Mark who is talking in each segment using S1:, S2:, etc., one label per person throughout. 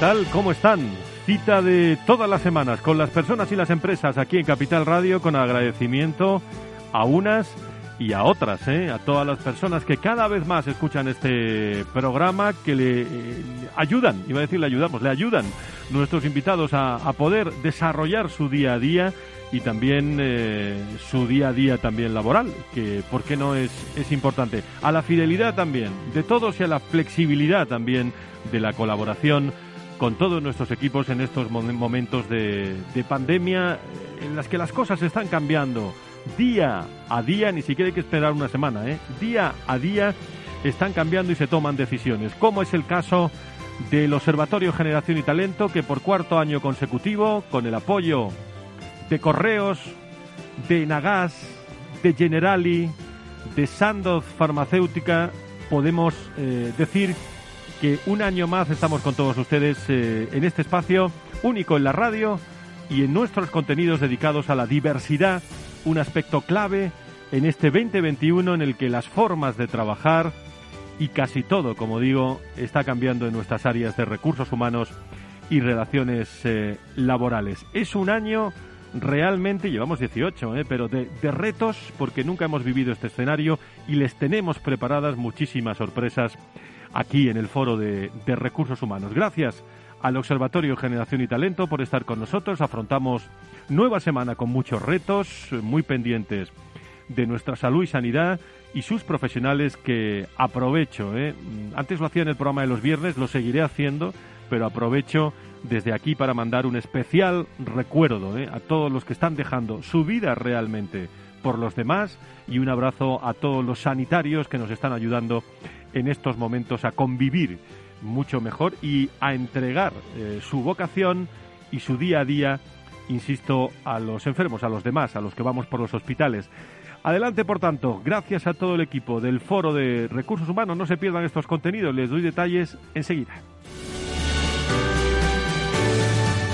S1: Tal? ¿Cómo están? Cita de todas las semanas con las personas y las empresas aquí en Capital Radio con agradecimiento a unas y a otras, ¿eh? a todas las personas que cada vez más escuchan este programa, que le eh, ayudan, iba a decir le ayudamos, le ayudan nuestros invitados a, poder desarrollar su día a día y también eh, su día a día también laboral, que por qué no es, es importante. A la fidelidad también de todos y a la flexibilidad también de la colaboración con todos nuestros equipos en estos momentos de, de, pandemia en las que las cosas están cambiando día a día, ni siquiera hay que esperar una semana, ¿eh? día a día están cambiando y se toman decisiones, como es el caso del Observatorio Generación y Talento, que por cuarto año consecutivo, con el apoyo de Correos, de Nagas, de Generali, de Sandoz Farmacéutica, podemos eh, decir que un año más estamos con todos ustedes eh, en este espacio único en la radio y en nuestros contenidos dedicados a la diversidad, un aspecto clave en este 2021 en el que las formas de trabajar y casi todo, como digo, está cambiando en nuestras áreas de recursos humanos y relaciones eh, laborales. Es un año realmente, llevamos 18, eh, pero de, de retos porque nunca hemos vivido este escenario y les tenemos preparadas muchísimas sorpresas aquí en el Foro de, Recursos Humanos. Gracias al Observatorio Generación y Talento por estar con nosotros. Afrontamos nueva semana con muchos retos, muy pendientes de nuestra salud y sanidad y sus profesionales que aprovecho. ¿eh? Antes lo hacía en el programa de los viernes, lo seguiré haciendo, pero aprovecho desde aquí para mandar un especial recuerdo ¿eh? a todos los que están dejando su vida realmente por los demás y un abrazo a todos los sanitarios que nos están ayudando en estos momentos a convivir mucho mejor y a entregar eh, su vocación y su día a día, insisto, a los enfermos, a los demás, a los que vamos por los hospitales. Adelante, por tanto, gracias a todo el equipo del Foro de Recursos Humanos. No se pierdan estos contenidos, les doy detalles enseguida.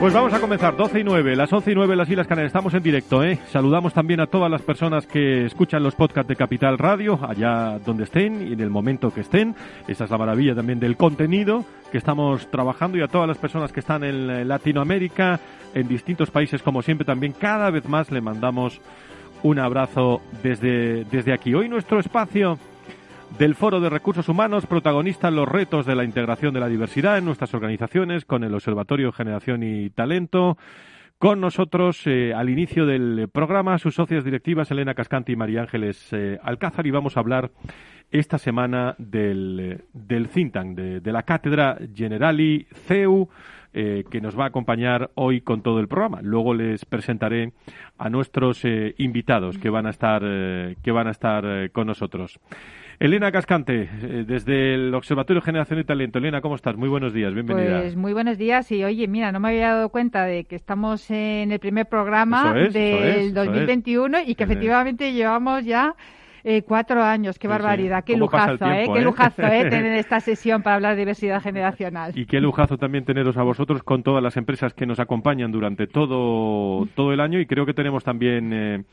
S1: Pues vamos a comenzar, 12 y 9, las 11 y 9 las Islas Canarias, estamos en directo, ¿eh? Saludamos también a todas las personas que escuchan los podcasts de Capital Radio, allá donde estén y en el momento que estén. Esa es la maravilla también del contenido que estamos trabajando y a todas las personas que están en Latinoamérica, en distintos países, como siempre, también cada vez más le mandamos un abrazo desde, desde aquí. Hoy nuestro espacio del Foro de Recursos Humanos protagonista los retos de la integración de la diversidad en nuestras organizaciones con el Observatorio Generación y Talento. Con nosotros eh, al inicio del programa sus socias directivas Elena Cascanti y María Ángeles eh, Alcázar y vamos a hablar esta semana del, del think de, de la Cátedra Generali CEU eh, que nos va a acompañar hoy con todo el programa. Luego les presentaré a nuestros eh, invitados que van a estar, eh, que van a estar eh, con nosotros. Elena Cascante, eh, desde el Observatorio Generación y Talento. Elena, ¿cómo estás? Muy buenos días, bienvenida.
S2: Pues muy buenos días y oye, mira, no me había dado cuenta de que estamos en el primer programa
S1: es,
S2: del
S1: eso es, eso
S2: 2021 y que efectivamente llevamos ya Eh, cuatro años, qué barbaridad, qué lujazo, ¿eh? Qué lujazo, ¿eh? Tener esta sesión para hablar de diversidad generacional.
S1: Y qué lujazo también teneros a vosotros con todas las empresas que nos acompañan durante todo, todo el año y creo que tenemos también...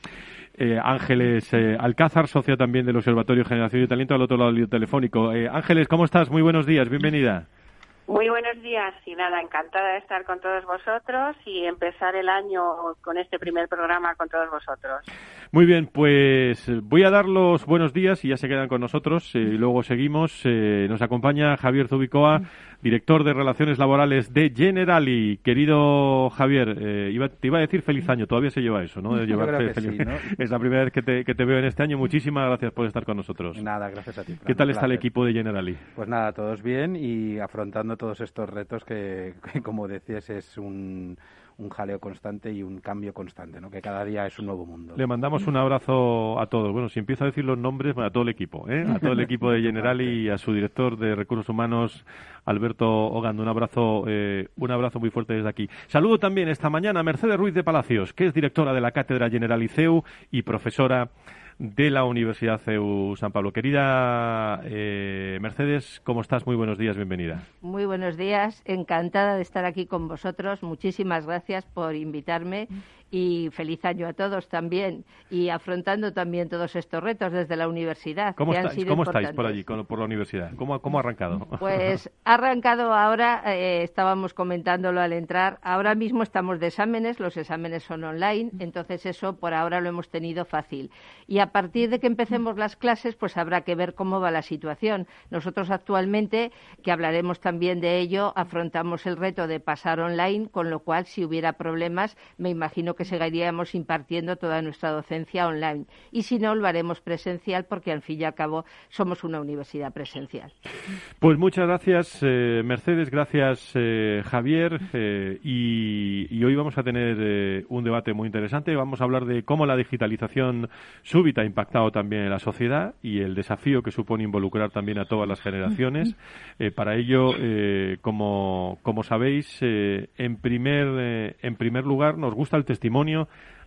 S1: Eh, Ángeles eh, Alcázar, socia también del Observatorio Generación y Talento, al otro lado del telefónico. Eh, Ángeles, ¿cómo estás? Muy buenos días, bienvenida.
S3: Muy buenos días y nada, encantada de estar con todos vosotros y empezar el año con este primer programa con todos vosotros.
S1: Muy bien, pues voy a dar los buenos días y ya se quedan con nosotros y luego seguimos. nos acompaña Javier Zubicoa director de Relaciones Laborales de Generali. Querido Javier, eh, te iba a decir feliz año, todavía se lleva eso, ¿no?
S4: De
S1: Es la primera vez que te, que te, veo en este año. Muchísimas gracias por estar con nosotros.
S4: Nada, gracias a ti.
S1: ¿Qué tal está el equipo de Generali?
S4: Pues nada, todos bien y afrontando todos estos retos que como decías, es un un jaleo constante y un cambio constante, ¿no? que cada día es un nuevo mundo.
S1: Le mandamos un abrazo a todos. Bueno, si empiezo a decir los nombres, a todo el equipo, ¿eh? a todo el equipo de Generali y a su director de Recursos Humanos, Alberto Ogando. Un abrazo, eh, un abrazo muy fuerte desde aquí. Saludo también esta mañana a Mercedes Ruiz de Palacios, que es directora de la Cátedra Generali CEU y profesora de la Universidad CEU San Pablo. Querida eh, Mercedes, ¿cómo estás? Muy buenos días, bienvenida.
S5: Muy buenos días, encantada de estar aquí con vosotros. Muchísimas gracias por invitarme y feliz año a todos también y afrontando también todos estos retos desde la universidad.
S1: ¿Cómo, estáis, ¿cómo estáis por allí, por la universidad? ¿Cómo, cómo ha arrancado?
S5: Pues ha arrancado ahora, eh, estábamos comentándolo al entrar, ahora mismo estamos de exámenes, los exámenes son online, entonces eso por ahora lo hemos tenido fácil. Y a partir de que empecemos las clases, pues habrá que ver cómo va la situación. Nosotros actualmente, que hablaremos también de ello, afrontamos el reto de pasar online, con lo cual si hubiera problemas, me imagino que seguiríamos impartiendo toda nuestra docencia online. Y si no, lo haremos presencial porque al fin y al cabo somos una universidad presencial.
S1: Pues muchas gracias, eh, Mercedes, gracias, eh, Javier. Eh, y, hoy vamos a tener un debate muy interesante. Vamos a hablar de cómo la digitalización súbita ha impactado también en la sociedad y el desafío que supone involucrar también a todas las generaciones. para ello, como, como sabéis, en, primer, en primer lugar, nos gusta el testimonio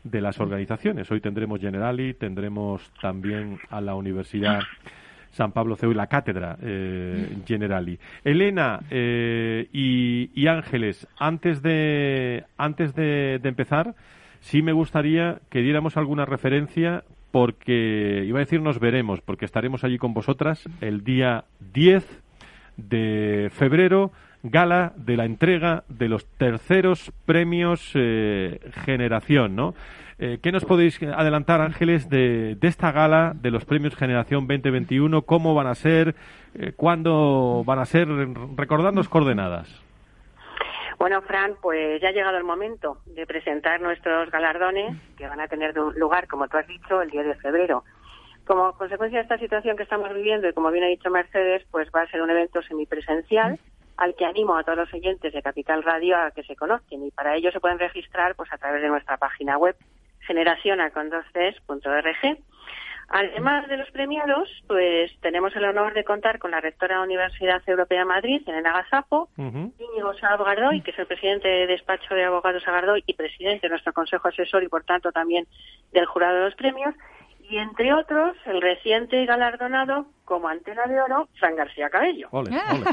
S1: de las organizaciones. Hoy tendremos Generali, tendremos también a la Universidad San Pablo CEU y la cátedra eh, Generali. Elena eh, y, Ángeles, antes de antes de, empezar, sí me gustaría que diéramos alguna referencia porque iba a decir nos veremos, porque estaremos allí con vosotras el día 10 de febrero gala de la entrega de los terceros premios eh, Generación, ¿no? Eh, ¿Qué nos podéis adelantar, Ángeles, de, esta gala de los premios Generación 2021? ¿Cómo van a ser? Eh, ¿Cuándo van a ser? Recordadnos coordenadas.
S3: Bueno, Fran, pues ya ha llegado el momento de presentar nuestros galardones que van a tener lugar, como tú has dicho, el 10 de febrero. Como consecuencia de esta situación que estamos viviendo y como bien ha dicho Mercedes, pues va a ser un evento semipresencial al que animo a todos los oyentes de Capital Radio a que se conozcan. Y para ello se pueden registrar pues a través de nuestra página web generacionacondosces.org. Además de los premiados, pues tenemos el honor de contar con la rectora de la Universidad Europea de Madrid, Elena Gazapo, uh Íñigo Gardoy, que es el presidente de despacho de abogados Agardoy y presidente de nuestro consejo asesor y por tanto también del jurado de los premios, y entre otros el reciente galardonado como antena de oro Fran García Cabello.
S1: Ole,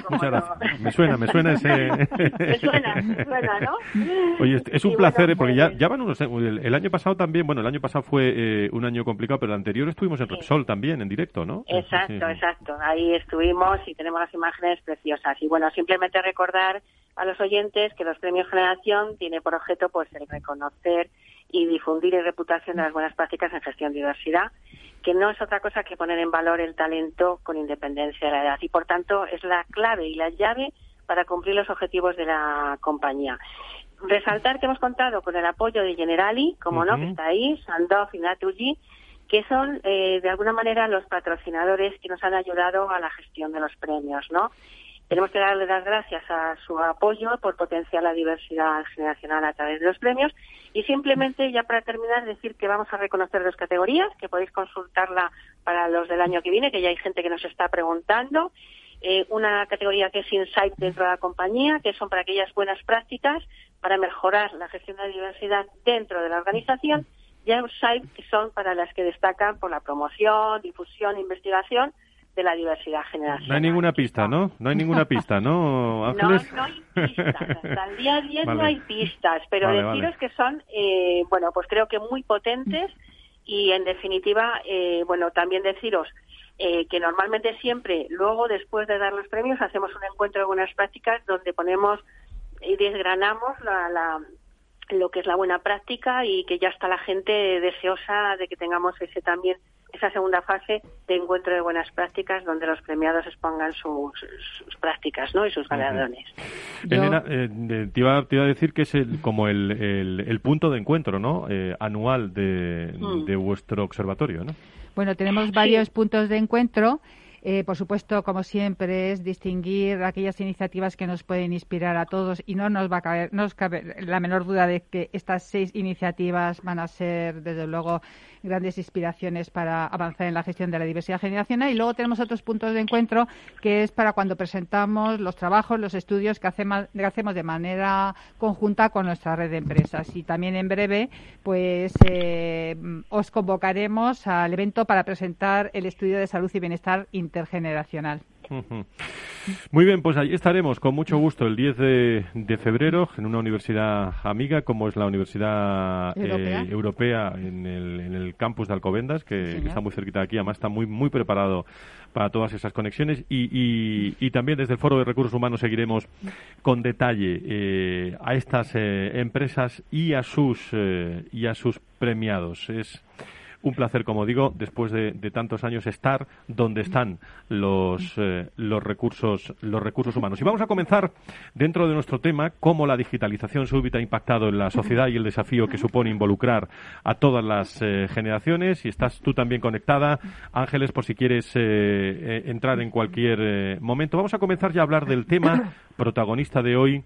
S1: Muchas gracias. Me suena, me suena ese...
S3: me suena, me suena, ¿no?
S1: Oye, es un placer, ¿eh? porque ya, pues ya van unos... El, año pasado también, bueno, el año pasado fue eh, un año complicado, pero el anterior estuvimos en Repsol también, en directo, ¿no?
S3: Exacto, exacto. Ahí estuvimos y tenemos las imágenes preciosas. Y bueno, simplemente recordar a los oyentes que los premios Generación tiene por objeto pues el reconocer y difundir y reputación de las buenas prácticas en gestión de diversidad, que no es otra cosa que poner en valor el talento con independencia de la edad y por tanto es la clave y la llave para cumplir los objetivos de la compañía. Resaltar que hemos contado con el apoyo de Generali, como no, que está ahí, Sandoff y Naturgy, que son eh, de alguna manera los patrocinadores que nos han ayudado a la gestión de los premios, ¿no? Tenemos que darle las gracias a su apoyo por potenciar la diversidad generacional a través de los premios y simplemente ya para terminar decir que vamos a reconocer dos categorías, que podéis consultarla para los del año que viene, que ya hay gente que nos está preguntando. Eh, una categoría que es Insight dentro de la compañía, que son para aquellas buenas prácticas para mejorar la gestión de la diversidad dentro de la organización ya sabéis que son para las que destacan por la promoción, difusión, investigación de la diversidad generacional.
S1: No hay ninguna pista, ¿no? No hay ninguna pista, ¿no,
S3: Ángeles? No, no hay pistas. Hasta el día 10 no hay pistas, pero deciros que son, eh, bueno, pues creo que muy potentes y, en definitiva, eh, bueno, también deciros eh, que normalmente siempre, luego, después de dar los premios, hacemos un encuentro de buenas prácticas donde ponemos y desgranamos la, la lo que es la buena práctica y que ya está la gente deseosa de que tengamos ese también esa segunda fase de encuentro de buenas prácticas donde los premiados expongan sus, prácticas ¿no? y sus galardones.
S1: Elena, eh, te, iba, te, iba, a decir que es el, como el, el, punto de encuentro ¿no? Eh, anual de, mm. de, vuestro observatorio. ¿no?
S2: Bueno, tenemos varios puntos de encuentro. Eh, por supuesto, como siempre, es distinguir aquellas iniciativas que nos pueden inspirar a todos y no nos va a caber, no nos cabe la menor duda de que estas seis iniciativas van a ser, desde luego, grandes inspiraciones para avanzar en la gestión de la diversidad generacional. Y luego tenemos otros puntos de encuentro que es para cuando presentamos los trabajos, los estudios que hacemos, de manera conjunta con nuestra red de empresas. Y también en breve, pues eh, os convocaremos al evento para presentar el estudio de salud y bienestar intergeneracional.
S1: Muy bien, pues allí estaremos con mucho gusto el 10 de, febrero en una universidad amiga como es la Universidad eh, Europea, en, el, campus de Alcobendas, que, está muy cerquita de aquí, además está muy, muy preparado para todas esas conexiones. Y, también desde el Foro de Recursos Humanos seguiremos con detalle eh, a estas eh, empresas y a sus y a sus premiados. Es un placer, como digo, después de, tantos años estar donde están los, eh, los, recursos, los recursos humanos. Y vamos a comenzar dentro de nuestro tema, cómo la digitalización súbita ha impactado en la sociedad y el desafío que supone involucrar a todas las eh, generaciones. Y estás tú también conectada, Ángeles, por si quieres eh, entrar en cualquier momento. Vamos a comenzar ya a hablar del tema protagonista de hoy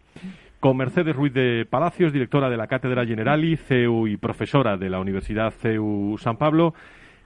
S1: con Mercedes Ruiz de Palacios, directora de la Cátedra Generali, CEU y profesora de la Universidad CEU San Pablo.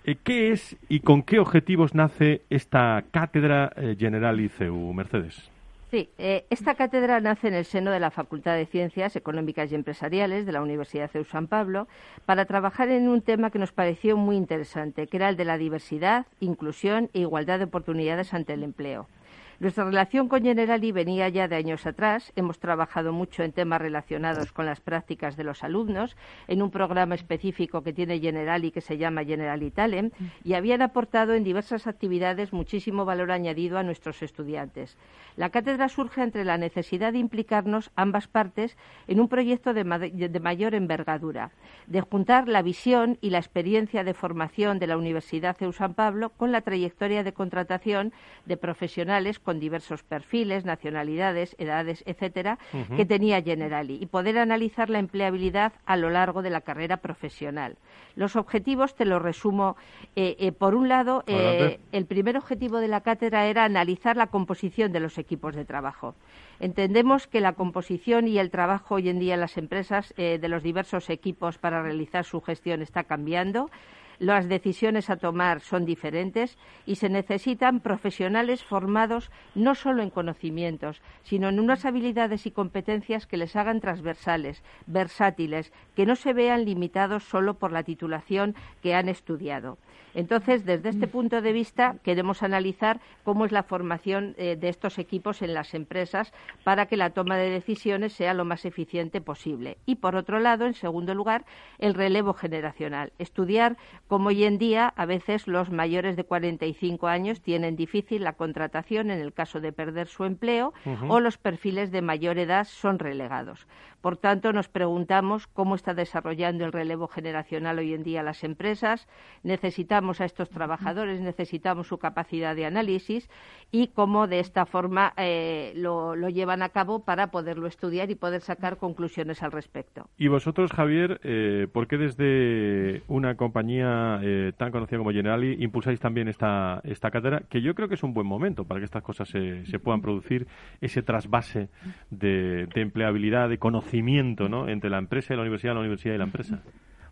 S1: Eh, ¿Qué es y con qué objetivos nace esta Cátedra eh, Generali CEU, Mercedes?
S5: Sí, eh, esta cátedra nace en el seno de la Facultad de Ciencias Económicas y Empresariales de la Universidad CEU San Pablo para trabajar en un tema que nos pareció muy interesante, que era el de la diversidad, inclusión e igualdad de oportunidades ante el empleo. Nuestra relación con Generali venía ya de años atrás. Hemos trabajado mucho en temas relacionados con las prácticas de los alumnos en un programa específico que tiene Generali que se llama Generali Talent y habían aportado en diversas actividades muchísimo valor añadido a nuestros estudiantes. La cátedra surge entre la necesidad de implicarnos ambas partes en un proyecto de, de mayor envergadura, de juntar la visión y la experiencia de formación de la Universidad CEU San Pablo con la trayectoria de contratación de profesionales con diversos perfiles, nacionalidades, edades, etcétera, que tenía Generali y poder analizar la empleabilidad a lo largo de la carrera profesional. Los objetivos te los resumo. Eh, eh, por un lado, eh, el primer objetivo de la cátedra era analizar la composición de los equipos de trabajo. Entendemos que la composición y el trabajo hoy en día en las empresas de los diversos equipos para realizar su gestión está cambiando las decisiones a tomar son diferentes y se necesitan profesionales formados no solo en conocimientos, sino en unas habilidades y competencias que les hagan transversales, versátiles, que no se vean limitados solo por la titulación que han estudiado. Entonces, desde este punto de vista, queremos analizar cómo es la formación eh, de estos equipos en las empresas para que la toma de decisiones sea lo más eficiente posible. Y, por otro lado, en segundo lugar, el relevo generacional. Estudiar cómo hoy en día a veces los mayores de 45 años tienen difícil la contratación en el caso de perder su empleo o los perfiles de mayor edad son relegados. Por tanto, nos preguntamos cómo está desarrollando el relevo generacional hoy en día las empresas. Necesitamos a estos trabajadores, necesitamos su capacidad de análisis y cómo de esta forma eh, lo, llevan a cabo para poderlo estudiar y poder sacar conclusiones al respecto.
S1: Y vosotros, Javier, eh, ¿por qué desde una compañía eh, tan conocida como Generali impulsáis también esta, esta cátedra? Que yo creo que es un buen momento para que estas cosas se, se puedan producir, ese trasvase de, de empleabilidad, de conocimiento ¿no? entre la empresa y la universidad, la universidad y la empresa?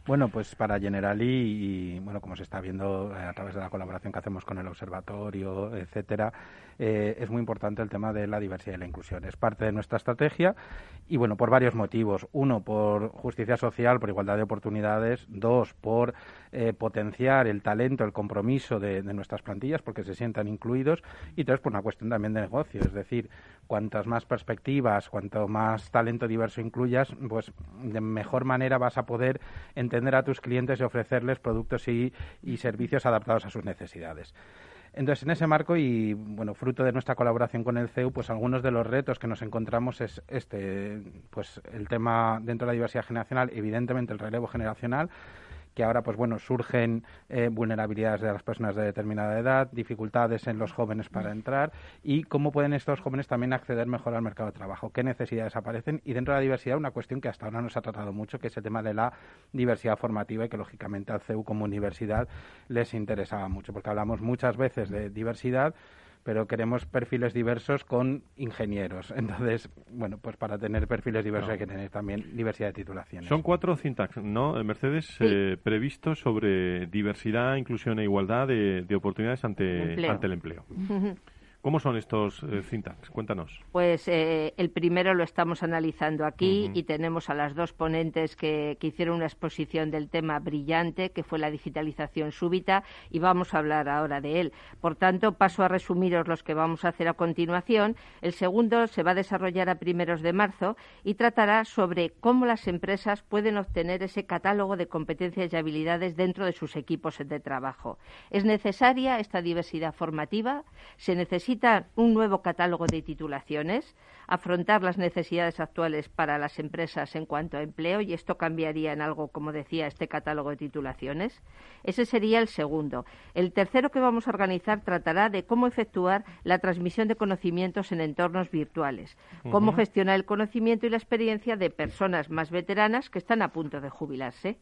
S4: Bueno, pues para Generali y bueno, como se está viendo a través de la colaboración que hacemos con el observatorio, etcétera, eh, es muy importante el tema de la diversidad y la inclusión. Es parte de nuestra estrategia y, bueno, por varios motivos. Uno, por justicia social, por igualdad de oportunidades. Dos, por eh, potenciar el talento, el compromiso de, nuestras plantillas, porque se sientan incluidos. Y tres, por una cuestión también de negocio. Es decir, cuantas más perspectivas, cuanto más talento diverso incluyas, pues de mejor manera vas a poder entender a tus clientes y ofrecerles productos y, y servicios adaptados a sus necesidades. Entonces, en ese marco y, bueno, fruto de nuestra colaboración con el CEU, pues algunos de los retos que nos encontramos es este, pues el tema dentro de la diversidad generacional, evidentemente el relevo generacional, que ahora pues bueno surgen eh, vulnerabilidades de las personas de determinada edad, dificultades en los jóvenes para entrar y cómo pueden estos jóvenes también acceder mejor al mercado de trabajo, qué necesidades aparecen y dentro de la diversidad una cuestión que hasta ahora no se ha tratado mucho, que es el tema de la diversidad formativa y que lógicamente al CEU como universidad les interesaba mucho, porque hablamos muchas veces de diversidad pero queremos perfiles diversos con ingenieros. Entonces, bueno, pues para tener perfiles diversos hay que tener también diversidad de titulaciones.
S1: Son cuatro syntax, ¿no, Mercedes? Eh, previstos sobre diversidad, inclusión e igualdad de, oportunidades ante, ante el empleo. ¿Cómo son estos eh, Cuéntanos.
S5: Pues eh, el primero lo estamos analizando aquí y tenemos a las dos ponentes que, hicieron una exposición del tema brillante, que fue la digitalización súbita, y vamos a hablar ahora de él. Por tanto, paso a resumiros los que vamos a hacer a continuación. El segundo se va a desarrollar a primeros de marzo y tratará sobre cómo las empresas pueden obtener ese catálogo de competencias y habilidades dentro de sus equipos de trabajo. ¿Es necesaria esta diversidad formativa? ¿Se necesita un nuevo catálogo de titulaciones, afrontar las necesidades actuales para las empresas en cuanto a empleo, y esto cambiaría en algo, como decía, este catálogo de titulaciones. Ese sería el segundo. El tercero que vamos a organizar tratará de cómo efectuar la transmisión de conocimientos en entornos virtuales, cómo gestionar el conocimiento y la experiencia de personas más veteranas que están a punto de jubilarse.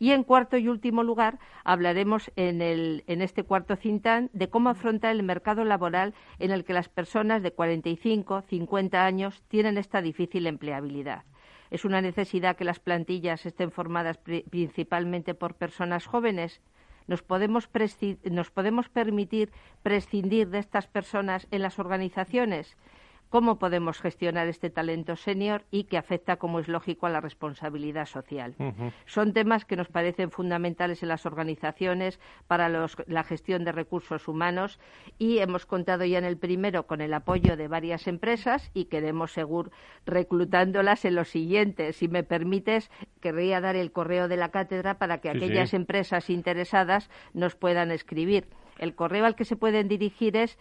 S5: Y en cuarto y último lugar, hablaremos en, este cuarto cintán de cómo afrontar el mercado laboral en el que las personas de 45, 50 años tienen esta difícil empleabilidad. ¿Es una necesidad que las plantillas estén formadas principalmente por personas jóvenes? ¿Nos podemos, ¿Nos podemos permitir prescindir de estas personas en las organizaciones? Cómo podemos gestionar este talento senior y que afecta, como es lógico, a la responsabilidad social. Son temas que nos parecen fundamentales en las organizaciones para la gestión de recursos humanos y hemos contado ya en el primero con el apoyo de varias empresas y queremos seguir reclutándolas en los siguientes. Si me permites, querría dar el correo de la cátedra para que aquellas empresas interesadas nos puedan escribir. El correo al que se pueden dirigir es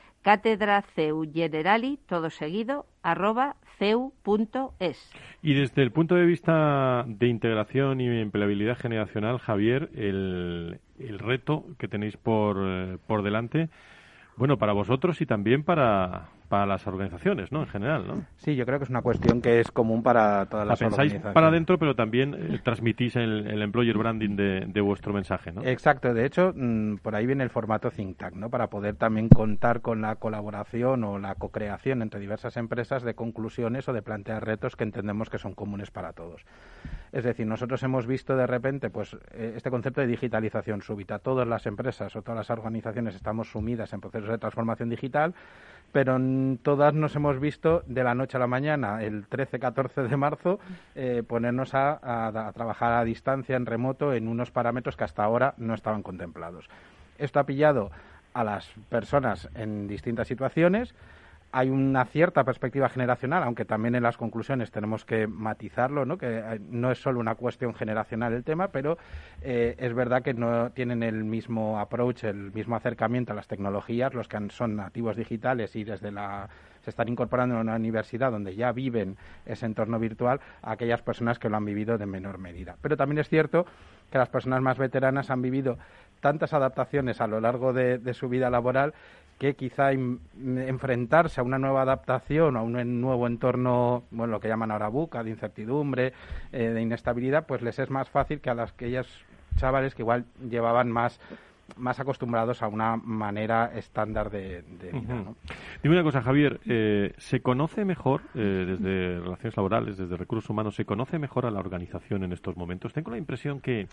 S5: generali, todo seguido, arroba ceu.es.
S1: Y desde el punto de vista de integración y empleabilidad generacional, Javier, el, el reto que tenéis por, eh, por delante, bueno, para vosotros y también para, para las organizaciones, ¿no? En general, ¿no?
S4: Sí, yo creo que es una cuestión que es común para todas las pensáis
S1: organizaciones. para adentro, pero también eh, transmitís el, employer branding de, vuestro mensaje, ¿no?
S4: Exacto. De hecho, mm, por ahí viene el formato think tank, ¿no? Para poder también contar con la colaboración o la co-creación entre diversas empresas de conclusiones o de plantear retos que entendemos que son comunes para todos. Es decir, nosotros hemos visto de repente pues eh, este concepto de digitalización súbita. Todas las empresas o todas las organizaciones estamos sumidas en procesos de transformación digital pero todas nos hemos visto de la noche a la mañana, el 13-14 de marzo, eh, ponernos a, trabajar a distancia, en remoto, en unos parámetros que hasta ahora no estaban contemplados. Esto ha pillado a las personas en distintas situaciones, hay una cierta perspectiva generacional, aunque también en las conclusiones tenemos que matizarlo, ¿no? que eh, no es solo una cuestión generacional el tema, pero eh, es verdad que no tienen el mismo approach, el mismo acercamiento a las tecnologías, los que son nativos digitales y desde la se están incorporando en una universidad donde ya viven ese entorno virtual a aquellas personas que lo han vivido de menor medida. Pero también es cierto que las personas más veteranas han vivido tantas adaptaciones a lo largo de su vida laboral que quizá enfrentarse a una nueva adaptación, a un nuevo entorno, bueno, lo que llaman ahora buca, de incertidumbre, eh, de inestabilidad, pues les es más fácil que a las aquellas chavales que igual llevaban más más acostumbrados a una manera estándar de, vida.
S1: Dime una cosa, Javier, eh, ¿se conoce mejor, eh, desde relaciones laborales, desde recursos humanos, se conoce mejor a la organización en estos momentos? Tengo la impresión que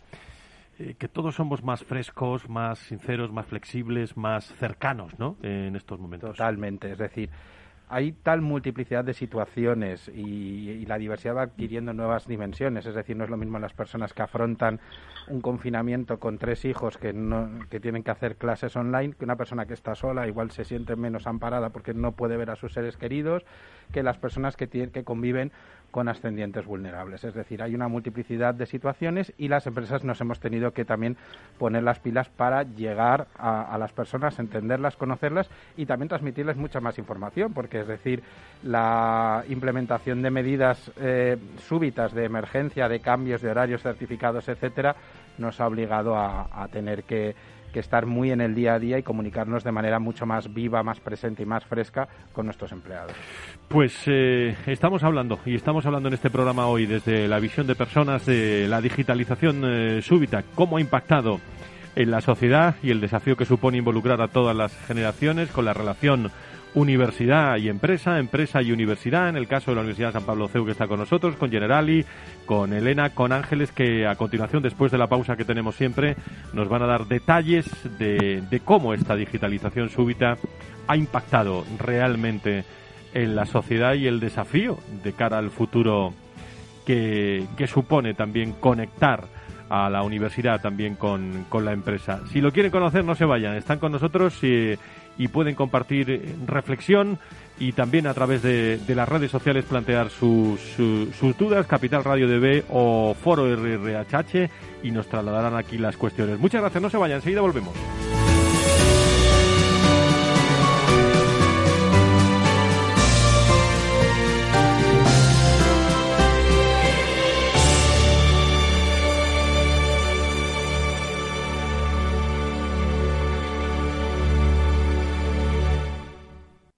S1: eh, que todos somos más frescos, más sinceros, más flexibles, más cercanos, ¿no? En estos momentos.
S4: Totalmente, es decir, hay tal multiplicidad de situaciones y, la diversidad va adquiriendo nuevas dimensiones. Es decir, no es lo mismo las personas que afrontan un confinamiento con tres hijos que, no, que tienen que hacer clases online que una persona que está sola, igual se siente menos amparada porque no puede ver a sus seres queridos, que las personas que, tienen, que conviven con ascendientes vulnerables. Es decir, hay una multiplicidad de situaciones y las empresas nos hemos tenido que también poner las pilas para llegar a, las personas, entenderlas, conocerlas y también transmitirles mucha más información, porque es decir, la implementación de medidas eh, súbitas de emergencia, de cambios de horarios certificados, etcétera, nos ha obligado a tener que que estar muy en el día a día y comunicarnos de manera mucho más viva, más presente y más fresca con nuestros empleados.
S1: Pues eh, estamos hablando y estamos hablando en este programa hoy desde la visión de personas de la digitalización eh, súbita, cómo ha impactado en la sociedad y el desafío que supone involucrar a todas las generaciones con la relación universidad y empresa, empresa y universidad, en el caso de la Universidad de San Pablo CEU que está con nosotros, con Generali, con Elena, con Ángeles, que a continuación, después de la pausa que tenemos siempre, nos van a dar detalles de, cómo esta digitalización súbita ha impactado realmente en la sociedad y el desafío de cara al futuro que, supone también conectar a la universidad también con, con, la empresa. Si lo quieren conocer, no se vayan, están con nosotros y y pueden compartir eh, reflexión y también a través de, las redes sociales plantear sus, sus, dudas, Capital Radio DB o Foro RRHH y nos trasladarán aquí las cuestiones. Muchas gracias, no se vayan, enseguida volvemos.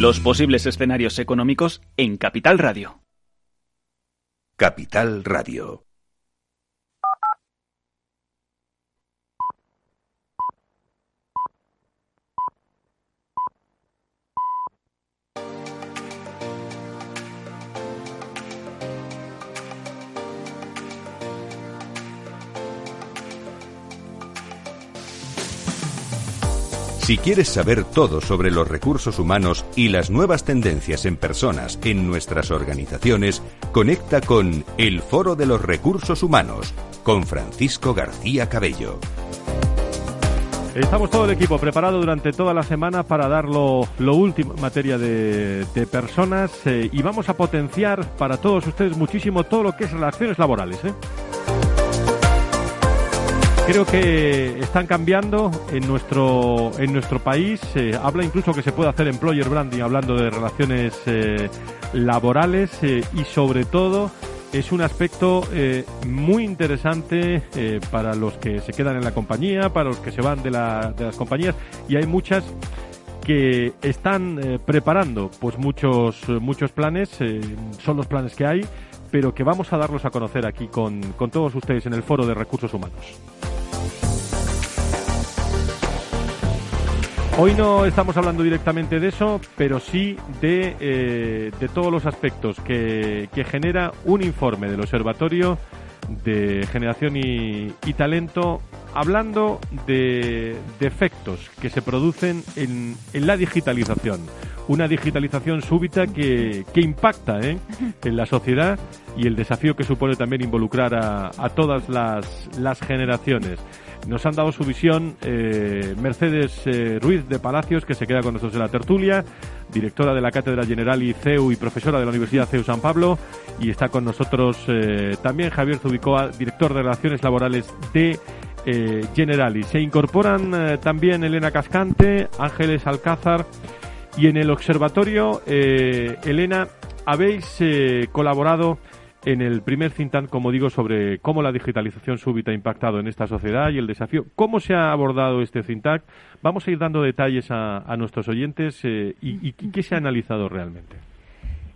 S6: Los posibles escenarios económicos en Capital Radio.
S7: Capital Radio. Si quieres saber todo sobre los recursos humanos y las nuevas tendencias en personas en nuestras organizaciones, conecta con El Foro de los Recursos Humanos con Francisco García Cabello.
S1: Estamos todo el equipo preparado durante toda la semana para dar lo, último en materia de, personas eh, y vamos a potenciar para todos ustedes muchísimo todo lo que es relaciones laborales. ¿eh? Creo que están cambiando en nuestro en nuestro país. Se habla incluso que se puede hacer employer branding hablando de relaciones eh, laborales eh, y sobre todo es un aspecto eh, muy interesante para los que se quedan en la compañía, para los que se van de, la, de las compañías y hay muchas que están preparando pues muchos muchos planes, son los planes que hay, pero que vamos a darlos a conocer aquí con, con todos ustedes en el Foro de Recursos Humanos. Hoy no estamos hablando directamente de eso, pero sí de, eh, de todos los aspectos que, genera un informe del Observatorio de Generación y, Talento hablando de, efectos que se producen en, la digitalización. Una digitalización súbita que, impacta ¿eh? en la sociedad y el desafío que supone también involucrar a, a todas las, las generaciones. Nos han dado su visión eh, Mercedes eh, Ruiz de Palacios, que se queda con nosotros en la tertulia, directora de la Cátedra General CEU y profesora de la Universidad CEU San Pablo. Y está con nosotros eh, también Javier Zubicoa, director de Relaciones Laborales de Generali. Se incorporan también Elena Cascante, Ángeles Alcázar y en el observatorio, Elena, habéis colaborado en el primer think como digo, sobre cómo la digitalización súbita ha impactado en esta sociedad y el desafío. ¿Cómo se ha abordado este think Vamos a ir dando detalles a, nuestros oyentes eh, y, qué se ha analizado realmente.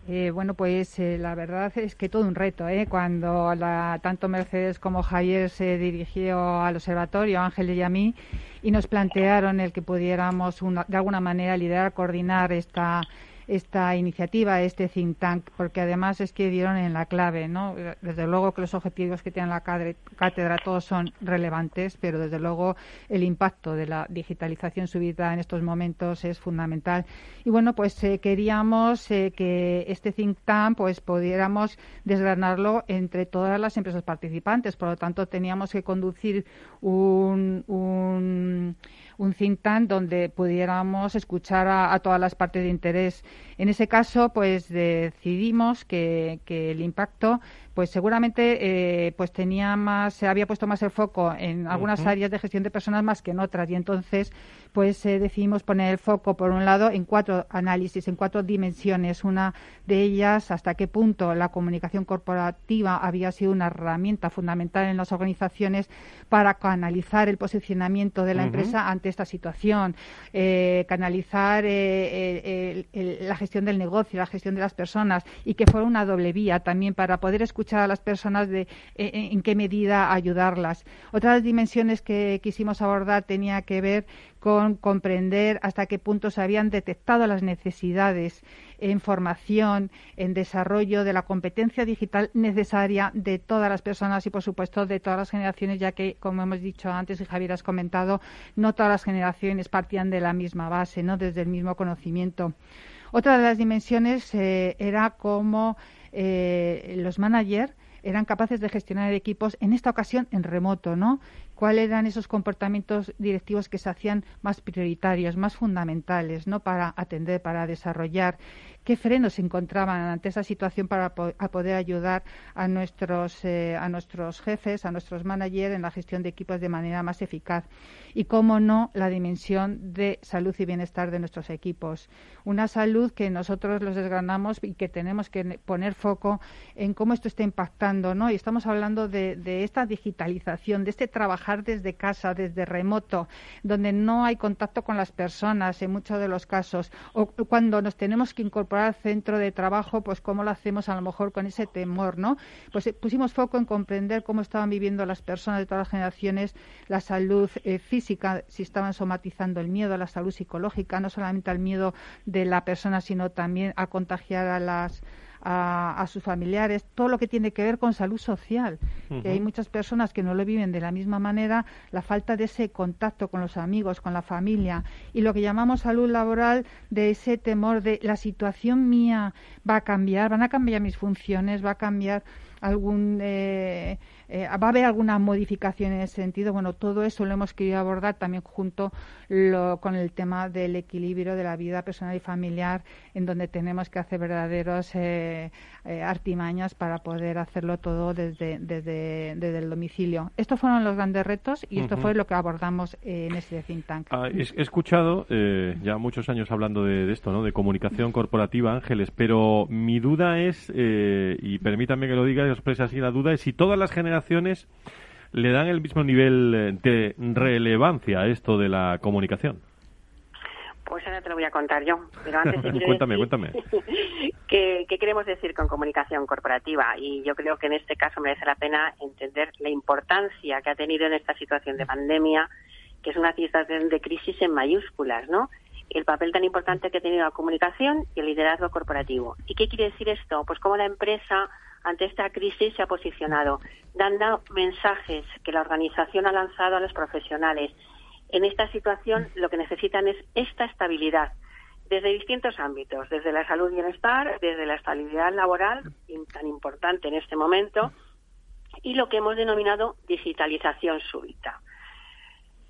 S2: Eh, bueno, pues eh, la verdad es que todo un reto. Cuando la, tanto Mercedes como Javier se dirigió al observatorio, Ángel y a mí, y nos plantearon el que pudiéramos de alguna manera liderar, coordinar esta esta iniciativa, este think tank, porque además es que dieron en la clave, ¿no? Desde luego que los objetivos que tiene la cátedra todos son relevantes, pero desde luego el impacto de la digitalización subida en estos momentos es fundamental. Y bueno, pues eh, queríamos eh, que este think tank pues pudiéramos desgranarlo entre todas las empresas participantes, por lo tanto teníamos que conducir un, un un think tank donde pudiéramos escuchar a, todas las partes de interés. En ese caso, pues decidimos que, que el impacto pues seguramente eh, pues tenía más, se había puesto más el foco en algunas áreas de gestión de personas más que en otras. Y entonces pues eh, decidimos poner el foco por un lado en cuatro análisis, en cuatro dimensiones. Una de ellas hasta qué punto la comunicación corporativa había sido una herramienta fundamental en las organizaciones para canalizar el posicionamiento de la empresa ante esta situación, eh, canalizar la gestión del negocio, la gestión de las personas y que fuera una doble vía también para poder escuchar escuchar a las personas de eh, en qué medida ayudarlas. Otras dimensiones que quisimos abordar tenía que ver con comprender hasta qué punto se habían detectado las necesidades en formación, en desarrollo de la competencia digital necesaria de todas las personas y, por supuesto, de todas las generaciones, ya que, como hemos dicho antes y Javier has comentado, no todas las generaciones partían de la misma base, no desde el mismo conocimiento. Otra de las dimensiones eh, era cómo eh, los managers eran capaces de gestionar equipos, en esta ocasión en remoto, ¿no? ¿Cuáles eran esos comportamientos directivos que se hacían más prioritarios, más fundamentales, ¿no? Para atender, para desarrollar qué frenos se encontraban ante esa situación para poder ayudar a nuestros, eh, a nuestros jefes, a nuestros managers en la gestión de equipos de manera más eficaz. Y, cómo no, la dimensión de salud y bienestar de nuestros equipos. Una salud que nosotros los desgranamos y que tenemos que poner foco en cómo esto está impactando, ¿no? Y estamos hablando de, esta digitalización, de este trabajar desde casa, desde remoto, donde no hay contacto con las personas en muchos de los casos, o cuando nos tenemos que incorporar al centro de trabajo, pues cómo lo hacemos a lo mejor con ese temor, ¿no? Pues eh, pusimos foco en comprender cómo estaban viviendo las personas de todas las generaciones la salud eh, física, si estaban somatizando el miedo la salud psicológica, no solamente al miedo de la persona, sino también a contagiar a las a, sus familiares, todo lo que tiene que ver con salud social. hay muchas personas que no lo viven de la misma manera, la falta de ese contacto con los amigos, con la familia y lo que llamamos salud laboral de ese temor de la situación mía va a cambiar, van a cambiar mis funciones, va a cambiar algún eh, eh, va a haber alguna modificación en ese sentido. Bueno, todo eso lo hemos querido abordar también junto con el tema del equilibrio de la vida personal y familiar, en donde tenemos que hacer verdaderos eh, eh, artimañas para poder hacerlo todo desde, desde, el domicilio. Estos fueron los grandes retos y esto fue lo que abordamos en ese think tank.
S1: Ah, he, escuchado ya muchos años hablando de, esto, ¿no? de comunicación corporativa, Ángeles, pero mi duda es, y permítanme que lo diga y exprese así la duda, es si todas las generaciones le dan el mismo nivel eh, de relevancia a esto de la comunicación?
S3: Pues ahora te lo voy a contar yo, pero antes
S1: cuéntame, cuéntame.
S3: ¿qué, queremos decir con comunicación corporativa? Y yo creo que en este caso merece la pena entender la importancia que ha tenido en esta situación de pandemia, que es una situación de crisis en mayúsculas, ¿no? El papel tan importante que ha tenido la comunicación y el liderazgo corporativo. ¿Y qué quiere decir esto? Pues cómo la empresa ante esta crisis se ha posicionado, dando mensajes que la organización ha lanzado a los profesionales. En esta situación lo que necesitan es esta estabilidad desde distintos ámbitos, desde la salud y bienestar, desde la estabilidad laboral, tan importante en este momento, y lo que hemos denominado digitalización súbita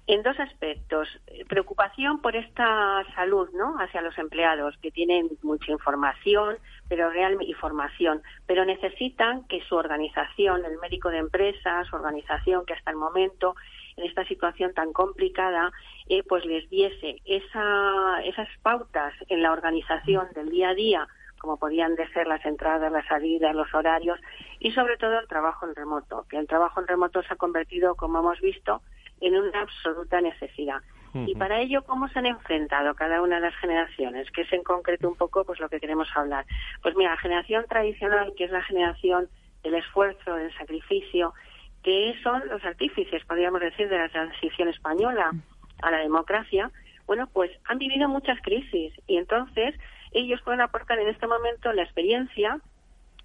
S3: en dos aspectos. Preocupación por esta salud, ¿no? Hacia los empleados que tienen mucha información, pero real información, pero necesitan que su organización, el médico de empresa, su organización que hasta el momento en esta situación tan complicada, eh, pues les diese esa, esas pautas en la organización del día a día como podían de ser las entradas, las salidas, los horarios y sobre todo el trabajo en remoto, que el trabajo en remoto se ha convertido, como hemos visto, en una absoluta necesidad. Y para ello, ¿cómo se han enfrentado cada una de las generaciones? Que es en concreto un poco pues lo que queremos hablar. Pues mira, la generación tradicional, que es la generación del esfuerzo, del sacrificio, que son los artífices, podríamos decir, de la transición española a la democracia, bueno, pues han vivido muchas crisis y entonces ellos pueden aportar en este momento la experiencia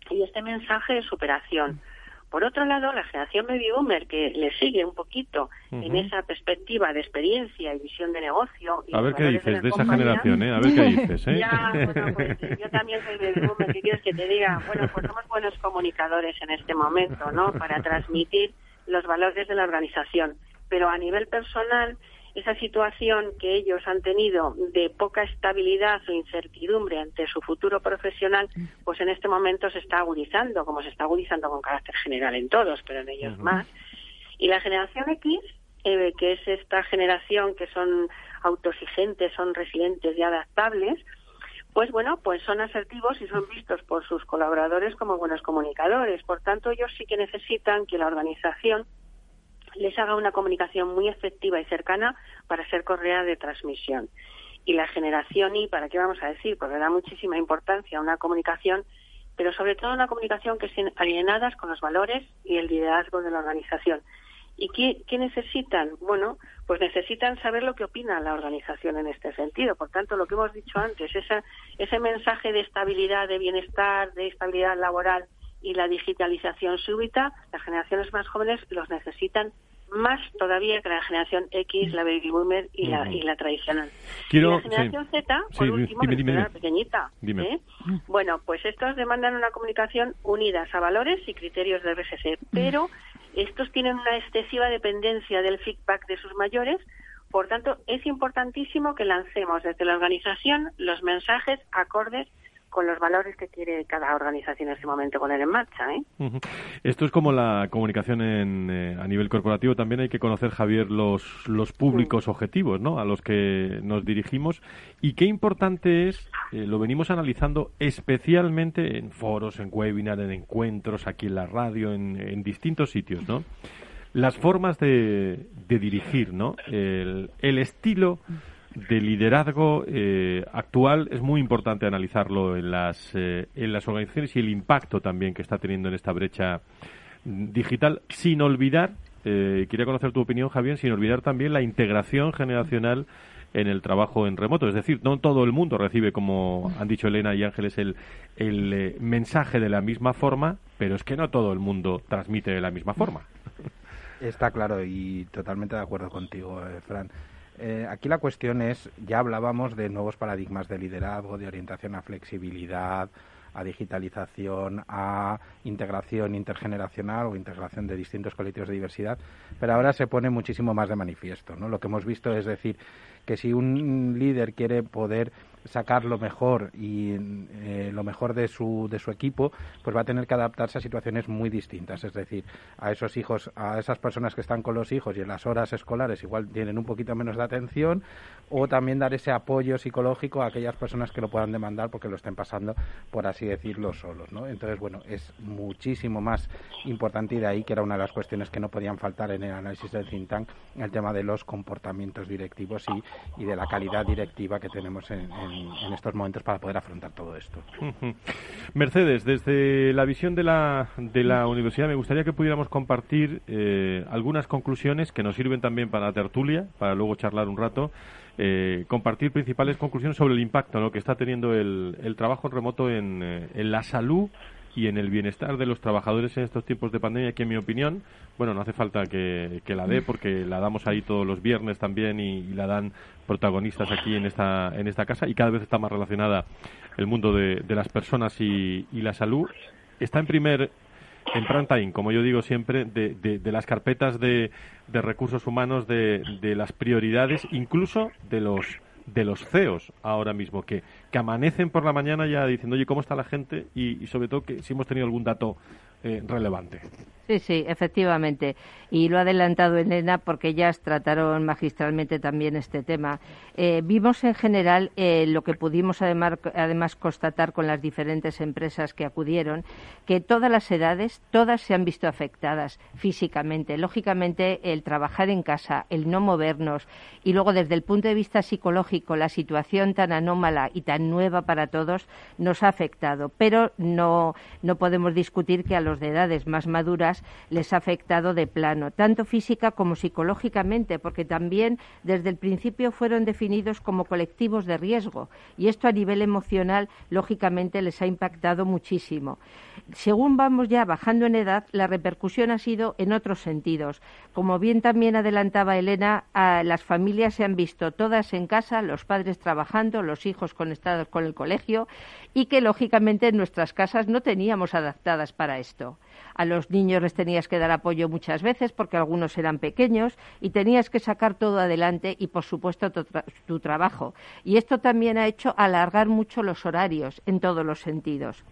S3: y este mensaje de superación. Por otro lado, la generación baby boomer, que le sigue un poquito en esa perspectiva de experiencia y visión de negocio.
S1: a ver qué dices de, esa generación, ¿eh? A ver qué dices, ¿eh?
S3: Ya, bueno, pues yo también soy baby boomer, ¿qué quieres que te diga? Bueno, pues somos buenos comunicadores en este momento, ¿no? Para transmitir los valores de la organización. Pero a nivel personal, esa situación que ellos han tenido de poca estabilidad o incertidumbre ante su futuro profesional, pues en este momento se está agudizando, como se está agudizando con carácter general en todos, pero en ellos más. Y la generación X, eh, que es esta generación que son autoexigentes, son resilientes y adaptables, pues bueno, pues son asertivos y son vistos por sus colaboradores como buenos comunicadores. Por tanto, ellos sí que necesitan que la organización les haga una comunicación muy efectiva y cercana para ser correa de transmisión. Y la generación Y, ¿para qué vamos a decir? Porque da muchísima importancia a una comunicación, pero sobre todo una comunicación que estén alienadas con los valores y el liderazgo de la organización. ¿Y qué, qué, necesitan? Bueno, pues necesitan saber lo que opina la organización en este sentido. Por tanto, lo que hemos dicho antes, esa, ese mensaje de estabilidad, de bienestar, de estabilidad laboral y la digitalización súbita, las generaciones más jóvenes los necesitan más todavía que la generación X, la baby boomer y, la, y la tradicional. y la generación Z, por último, pequeñita. ¿eh? Bueno, pues estos demandan una comunicación unidas a valores y criterios de RSC, pero estos tienen una excesiva dependencia del feedback de sus mayores, por tanto, es importantísimo que lancemos desde la organización los mensajes acordes con los valores que quiere cada organización en ese momento poner en marcha. ¿eh?
S1: Esto es como la comunicación en, eh, a nivel corporativo. También hay que conocer, Javier, los, los públicos objetivos ¿no? a los que nos dirigimos. Y qué importante es, eh, lo venimos analizando especialmente en foros, en webinars, en encuentros, aquí en la radio, en, en distintos sitios, ¿no? las formas de, dirigir, ¿no? El, estilo de liderazgo eh, actual es muy importante analizarlo en las, eh, en las organizaciones y el impacto también que está teniendo en esta brecha digital, sin olvidar, eh, quería conocer tu opinión, Javier, sin olvidar también la integración generacional en el trabajo en remoto. Es decir, no todo el mundo recibe, como han dicho Elena y Ángeles, el, el mensaje de la misma forma, pero es que no todo el mundo transmite de la misma forma.
S4: Está claro y totalmente de acuerdo contigo, eh, Fran. Eh, aquí la cuestión es, ya hablábamos de nuevos paradigmas de liderazgo, de orientación a flexibilidad, a digitalización, a integración intergeneracional o integración de distintos colectivos de diversidad, pero ahora se pone muchísimo más de manifiesto. ¿no? Lo que hemos visto es decir que si un líder quiere poder sacar lo mejor y eh, lo mejor de su, de su equipo, pues va a tener que adaptarse a situaciones muy distintas. Es decir, a esos hijos, a esas personas que están con los hijos y en las horas escolares igual tienen un poquito menos de atención, o también dar ese apoyo psicológico a aquellas personas que lo puedan demandar porque lo estén pasando, por así decirlo, solos. ¿no? Entonces, bueno, es muchísimo más importante y de ahí que era una de las cuestiones que no podían faltar en el análisis del think tank, el tema de los comportamientos directivos y, y de la calidad directiva que tenemos en en, estos momentos para poder afrontar todo esto.
S1: Mercedes, desde la visión de la, de la universidad, me gustaría que pudiéramos compartir eh, algunas conclusiones que nos sirven también para la tertulia, para luego charlar un rato. Eh, compartir principales conclusiones sobre el impacto que está teniendo el, el trabajo remoto en, eh, en la salud y en el bienestar de los trabajadores en estos tiempos de pandemia, que en mi opinión, bueno, no hace falta que, la dé porque la damos ahí todos los viernes también y, la dan protagonistas aquí en esta, en esta casa y cada vez está más relacionada el mundo de, las personas y, la salud. Está en primer en prime time, como yo digo siempre, de, de, las carpetas de, de recursos humanos, de, de las prioridades, incluso de los de los CEOs ahora mismo, que, que amanecen por la mañana ya diciendo, oye, ¿cómo está la gente? Y, sobre todo que si hemos tenido algún dato eh, relevante.
S5: Sí, sí, efectivamente. Y lo ha adelantado Elena porque ellas trataron magistralmente también este tema. Eh, vimos en general eh, lo que pudimos además, además constatar con las diferentes empresas que acudieron, que todas las edades, todas se han visto afectadas físicamente. Lógicamente, el trabajar en casa, el no movernos y luego desde el punto de vista psicológico, la situación tan anómala y tan nueva para todos nos ha afectado. Pero no, no podemos discutir que a los de edades más maduras les ha afectado de plano, tanto física como psicológicamente, porque también desde el principio fueron definidos como colectivos de riesgo y esto a nivel emocional, lógicamente, les ha impactado muchísimo. Según vamos ya bajando en edad, la repercusión ha sido en otros sentidos. Como bien también adelantaba Elena, las familias se han visto todas en casa, los padres trabajando, los hijos conectados con el colegio y que lógicamente en nuestras casas no teníamos adaptadas para esto. A los niños les tenías que dar apoyo muchas veces porque algunos eran pequeños y tenías que sacar todo adelante y, por supuesto, tu, trabajo. Y esto también ha hecho alargar mucho los horarios en todos los sentidos.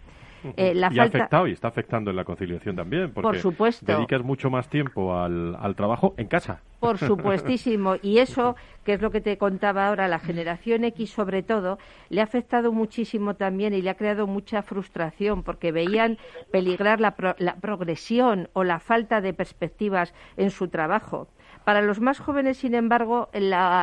S1: Eh, y ha afectado y está afectando en la conciliación también, porque
S5: Por supuesto.
S1: dedicas mucho más tiempo al, al trabajo en casa.
S5: Por supuestísimo. Y eso, que es lo que te contaba ahora, la generación X sobre todo, le ha afectado muchísimo también y le ha creado mucha frustración porque veían peligrar la, la progresión o la falta de perspectivas en su trabajo. Para los más jóvenes, sin embargo,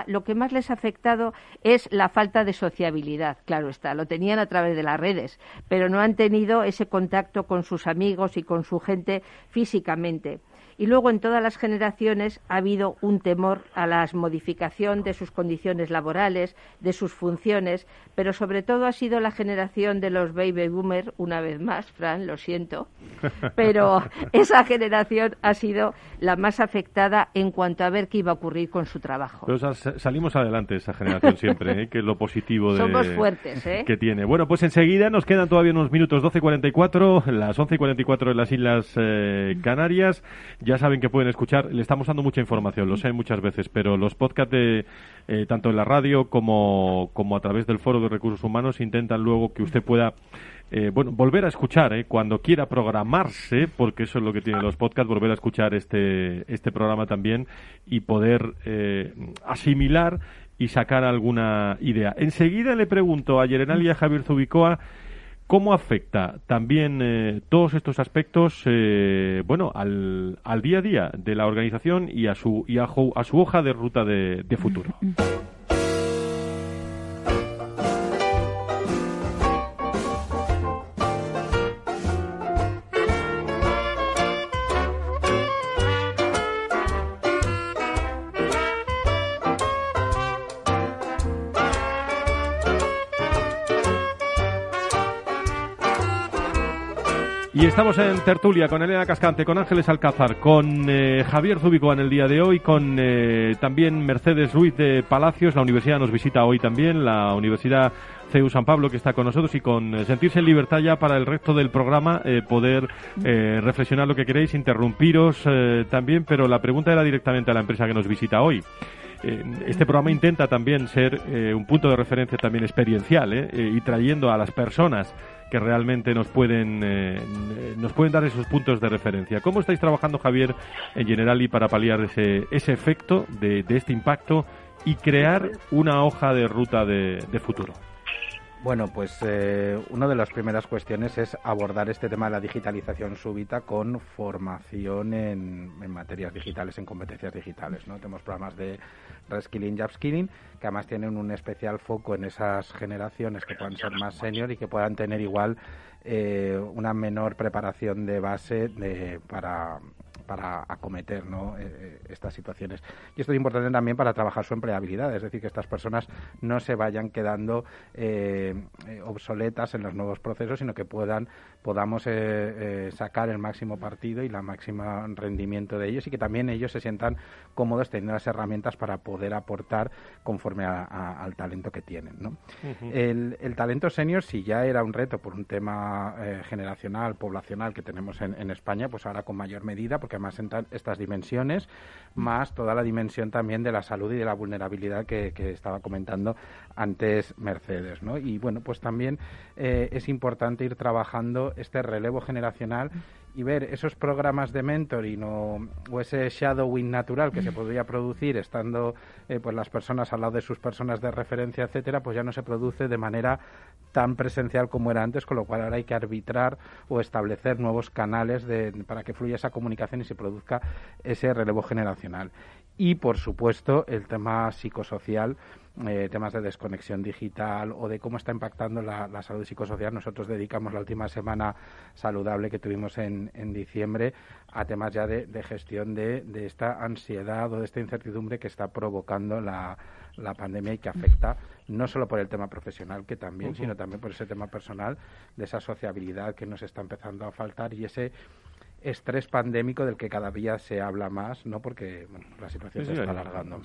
S5: lo que más les ha afectado es la falta de sociabilidad. Claro está, lo tenían a través de las redes, pero no han tenido ese contacto con sus amigos y con su gente físicamente y luego en todas las generaciones ha habido un temor a la modificación de sus condiciones laborales, de sus funciones, pero sobre todo ha sido la generación de los baby boomers, una vez más, Fran, lo siento, pero esa generación ha sido la más afectada en cuanto a ver qué iba a ocurrir con su trabajo.
S1: Pero salimos adelante esa generación siempre, ¿eh? que es lo positivo de,
S5: Somos fuertes, ¿eh?
S1: que tiene. Bueno, pues enseguida nos quedan todavía unos minutos, 12.44, las 11.44 en las Islas eh, Canarias ya saben que pueden escuchar, le estamos dando mucha información, lo sé muchas veces, pero los podcasts de, eh, tanto en la radio como, como a través del Foro de Recursos Humanos intentan luego que usted pueda eh, bueno, volver a escuchar eh, cuando quiera programarse, porque eso es lo que tienen los podcasts, volver a escuchar este, este programa también y poder asimilar y sacar alguna idea. Enseguida le pregunto a Yerenal y a Javier Zubicoa ¿Cómo afecta también eh, todos estos aspectos, eh, bueno, al, al, día a día de la organización y a su y a, a su hoja de ruta de, de futuro? Estamos en tertulia con Elena Cascante, con Ángeles Alcázar, con eh, Javier Zúbico en el día de hoy, con eh, también Mercedes Ruiz de Palacios, la universidad nos visita hoy también, la Universidad CEU San Pablo que está con nosotros y con eh, sentirse en libertad ya para el resto del programa poder reflexionar lo que queréis, interrumpiros también, pero la pregunta era directamente a la empresa que nos visita hoy. Este programa intenta también ser un punto de referencia también experiencial y trayendo a las personas que realmente nos pueden eh, nos pueden dar esos puntos de referencia. ¿Cómo estáis trabajando, Javier, en Generali para paliar ese, ese efecto de, este impacto y crear una hoja de ruta de, futuro?
S4: Bueno, pues eh, una de las primeras cuestiones es abordar este tema de la digitalización súbita con formación en, en materias digitales, en competencias digitales. ¿no? Tenemos programas de reskilling y upskilling que además tienen un especial foco en esas generaciones que puedan ser más senior y que puedan tener igual eh, una menor preparación de base de, para para acometer ¿no? Eh, eh, estas situaciones. Y esto es importante también para trabajar su empleabilidad, es decir, que estas personas no se vayan quedando eh, obsoletas en los nuevos procesos, sino que puedan podamos sacar el máximo partido y la máxima rendimiento de ellos y que también ellos se sientan cómodos teniendo las herramientas para poder aportar conforme al talento que tienen. ¿no? el, talento senior, si ya era un reto por un tema generacional, poblacional que tenemos en, en España, pues ahora con mayor medida, porque más entran estas dimensiones, más toda la dimensión también de la salud y de la vulnerabilidad que, estaba comentando antes Mercedes. ¿no? Y bueno, pues también eh, es importante ir trabajando este relevo generacional y ver esos programas de mentoring o, o ese shadowing natural que se podría producir estando eh, pues las personas al lado de sus personas de referencia, etcétera, pues ya no se produce de manera tan presencial como era antes, con lo cual ahora hay que arbitrar o establecer nuevos canales de, para que fluya esa comunicación y se produzca ese relevo generacional. Y, por supuesto, el tema psicosocial eh, temas de desconexión digital o de cómo está impactando la, salud psicosocial. Nosotros dedicamos la última semana saludable que tuvimos en, en diciembre a temas ya de, gestión de, de, esta ansiedad o de esta incertidumbre que está provocando la, la pandemia y que afecta no solo por el tema profesional, que también, sino también por ese tema personal, de esa sociabilidad que nos está empezando a faltar y ese estrés pandémico del que cada día se habla más, ¿no? Porque la situación se está alargando.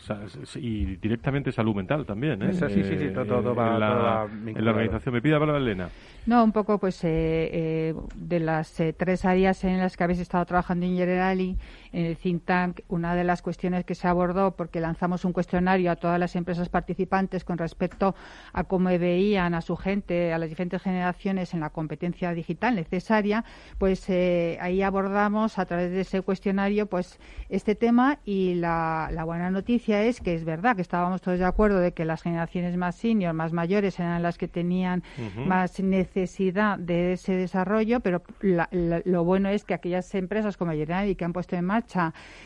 S1: y directamente salud mental también, ¿eh?
S4: sí, sí, sí, todo, va,
S1: en la, en la organización. Me pide hablar Elena.
S2: No, un poco, pues, eh, eh, de las tres áreas en las que habéis estado trabajando en Generali, en el think tank, una de las cuestiones que se abordó, porque lanzamos un cuestionario a todas las empresas participantes con respecto a cómo veían a su gente, a las diferentes generaciones en la competencia digital necesaria, pues ahí abordamos a través de ese cuestionario pues este tema y la, buena noticia es que es verdad que estábamos todos de acuerdo de que las generaciones más senior, más mayores eran las que tenían más necesidad de ese desarrollo, pero lo bueno es que aquellas empresas como y que han puesto en marcha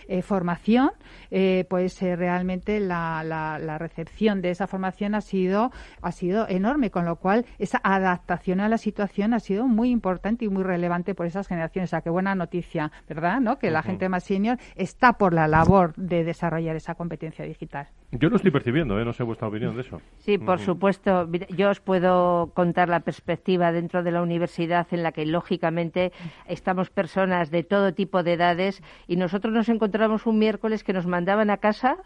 S2: eh, formación, eh, pues eh, realmente la, la, recepción de esa formación ha sido, ha sido enorme, con lo cual esa adaptación a la situación ha sido muy importante y muy relevante por esas generaciones. O sea, qué buena noticia ¿verdad? ¿no? Que la gente más senior está por la labor de desarrollar esa competencia digital.
S1: Yo lo estoy percibiendo, ¿eh? no sé vuestra opinión de eso.
S5: Sí, por supuesto. Yo os puedo contar la perspectiva dentro de la universidad en la que, lógicamente, estamos personas de todo tipo de edades y nosotros nos encontramos un miércoles que nos mandaban a casa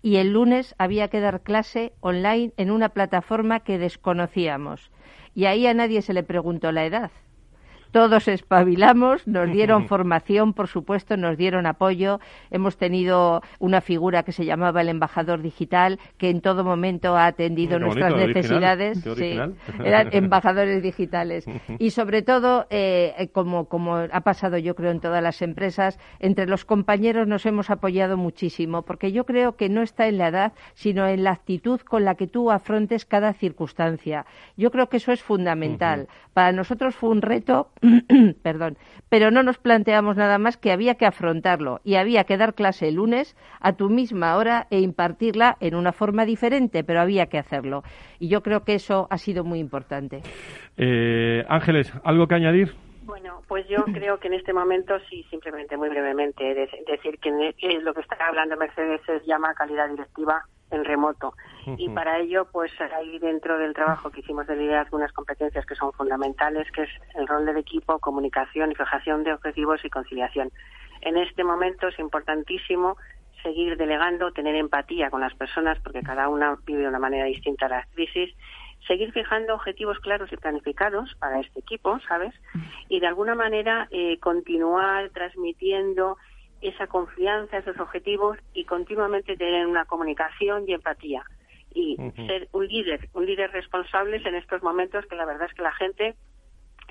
S5: y el lunes había que dar clase online en una plataforma que desconocíamos. Y ahí a nadie se le preguntó la edad todos espabilamos, nos dieron formación, por supuesto, nos dieron apoyo. Hemos tenido una figura que se llamaba el embajador digital, que en todo momento ha atendido nuestras necesidades. Sí, eran embajadores digitales. Y sobre todo, eh, como, como ha pasado yo creo en todas las empresas, entre los compañeros nos hemos apoyado muchísimo, porque yo creo que no está en la edad, sino en la actitud con la que tú afrontes cada circunstancia. Yo creo que eso es fundamental. Para nosotros fue un reto perdón, pero no nos planteamos nada más que había que afrontarlo y había que dar clase el lunes a tu misma hora e impartirla en una forma diferente, pero había que hacerlo. Y yo creo que eso ha sido muy importante.
S1: Eh, Ángeles, ¿algo que añadir?
S3: Bueno, pues yo creo que en este momento sí, simplemente muy brevemente, decir que lo que está hablando Mercedes es llama calidad directiva en remoto. Y para ello, pues hay dentro del trabajo que hicimos de liderazgo unas competencias que son fundamentales, que es el rol del equipo, comunicación y fijación de objetivos y conciliación. En este momento es importantísimo seguir delegando, tener empatía con las personas, porque cada una vive de una manera distinta la crisis, seguir fijando objetivos claros y planificados para este equipo, ¿sabes? Y de alguna manera eh, continuar transmitiendo esa confianza, esos objetivos y continuamente tener una comunicación y empatía. Y ser un líder, un líder responsable en estos momentos que la verdad es que la gente,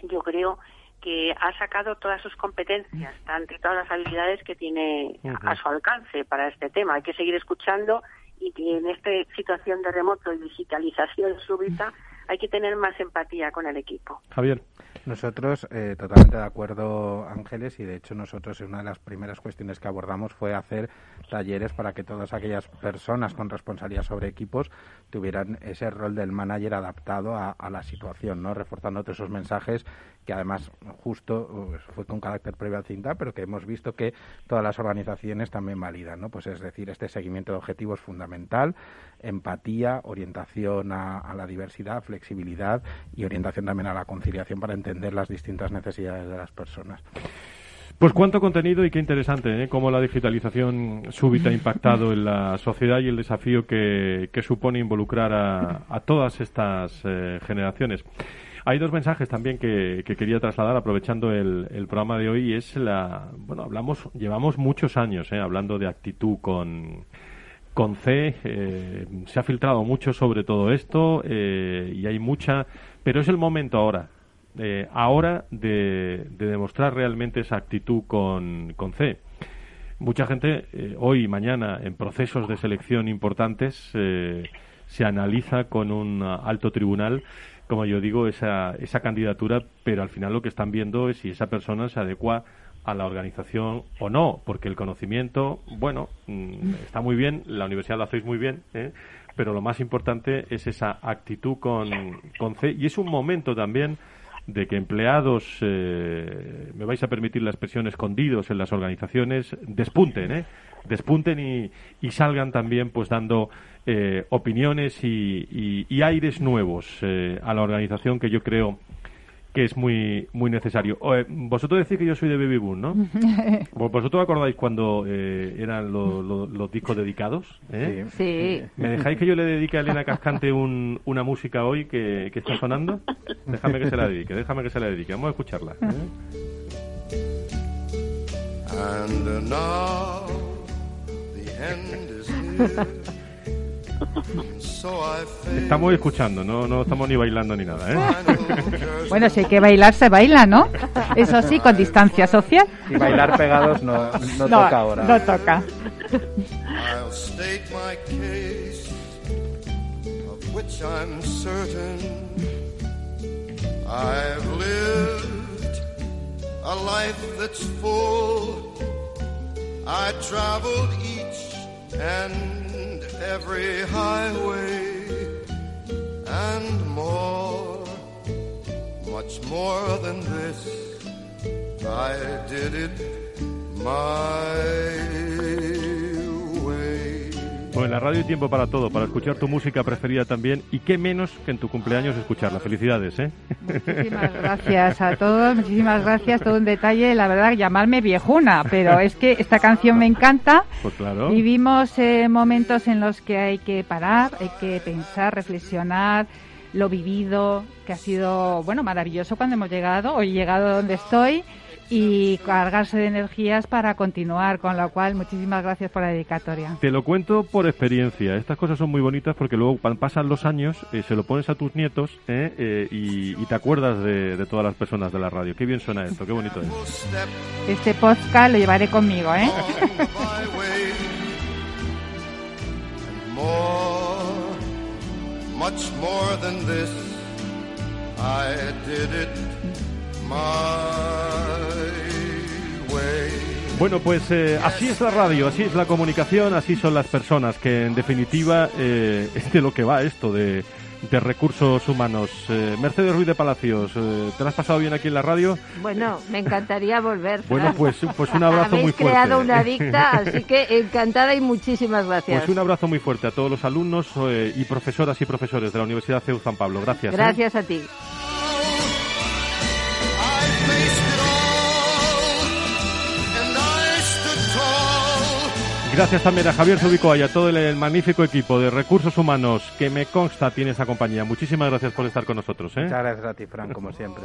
S3: yo creo que ha sacado todas sus competencias, tanto y todas las habilidades que tiene a su alcance para este tema. Hay que seguir escuchando y que en esta situación de remoto y digitalización súbita hay que tener más empatía con el equipo.
S1: Javier.
S4: Nosotros, eh, totalmente de acuerdo, Ángeles, y de hecho nosotros una de las primeras cuestiones que abordamos fue hacer talleres para que todas aquellas personas con responsabilidad sobre equipos tuvieran ese rol del manager adaptado a, la situación, ¿no? Reforzando todos esos mensajes que además justo pues, fue con carácter previo al cinta, pero que hemos visto que todas las organizaciones también validan, ¿no? Pues es decir, este seguimiento de objetivos fundamental, empatía, orientación a, la diversidad, flexibilidad y orientación también a la conciliación para entender las distintas necesidades de las personas.
S1: Pues cuánto contenido y qué interesante, ¿eh? cómo la digitalización súbita ha impactado en la sociedad y el desafío que, supone involucrar a, todas estas eh, generaciones. Hay dos mensajes también que, quería trasladar aprovechando el, programa de hoy. Es la, bueno, hablamos, llevamos muchos años ¿eh? hablando de actitud con, con C. Eh, se ha filtrado mucho sobre todo esto eh, y hay mucha, pero es el momento ahora. Eh, ahora de, demostrar realmente esa actitud con, con C. Mucha gente hoy y mañana en procesos de selección importantes se analiza con un alto tribunal como yo digo, esa, esa candidatura, pero al final lo que están viendo es si esa persona se adecua a la organización o no, porque el conocimiento, bueno, mm, está muy bien, la universidad lo hacéis muy bien, ¿eh? pero lo más importante es esa actitud con, con C y es un momento también de que empleados, eh, me vais a permitir la expresión, escondidos en las organizaciones, despunten, ¿eh? despunten y, y salgan también pues dando eh, opiniones y, y, aires nuevos eh, a la organización que yo creo que es muy muy necesario. vosotros decís que yo soy de Baby Boom, ¿no? ¿Vosotros acordáis cuando eh, eran los discos dedicados?
S5: ¿eh? Sí.
S1: ¿Me dejáis que yo le dedique a Elena Cascante un, una música hoy que, que, está sonando? Déjame que se la dedique, déjame que se la dedique. Vamos a escucharla. ¿eh? And now the end is here. Estamos escuchando, no, no estamos ni bailando ni nada, ¿eh?
S2: Bueno, si hay que bailar, se baila, ¿no? Eso sí, con distancia social.
S4: Y bailar pegados no, no, toca ahora.
S2: No toca. I've lived a life that's full. I traveled each and every highway and more, much more than this. I did it my
S1: Bueno, en la radio hay tiempo para todo, para escuchar tu música preferida también y qué menos que en tu cumpleaños escucharla. Felicidades, ¿eh?
S2: Muchísimas gracias a todos, muchísimas gracias, todo un detalle, la verdad, llamarme viejuna, pero es que esta canción me encanta.
S1: Pues claro.
S2: Vivimos eh, momentos en los que hay que parar, hay que pensar, reflexionar, lo vivido, que ha sido, bueno, maravilloso cuando hemos llegado, hoy he llegado donde estoy y cargarse de energías para continuar, con lo cual muchísimas gracias por la dedicatoria.
S1: Te lo cuento por experiencia, estas cosas son muy bonitas porque luego pasan los años, eh, se lo pones a tus nietos eh, eh, y, te acuerdas de, de, todas las personas de la radio. Qué bien suena esto, qué bonito es.
S2: Este podcast lo llevaré conmigo, ¿eh? much more than this, I did it
S1: bueno, pues eh, así es la radio, así es la comunicación, así son las personas, que en definitiva eh, es de lo que va esto de, recursos humanos. Eh, Mercedes Ruiz de Palacios, ¿te lo has pasado bien aquí en la radio?
S5: Bueno, me encantaría volver.
S1: Bueno, pues, pues un abrazo muy fuerte.
S5: creado una adicta, así que encantada y muchísimas gracias.
S1: Pues un abrazo muy fuerte a todos los alumnos y profesoras y profesores de la Universidad CEU San Pablo. Gracias.
S5: Gracias a ti.
S1: Gracias también a Javier Zubico y a todo el, magnífico equipo de recursos humanos que me consta tiene esa compañía. Muchísimas gracias por estar con nosotros. ¿eh?
S4: Muchas gracias a ti, Fran, como siempre.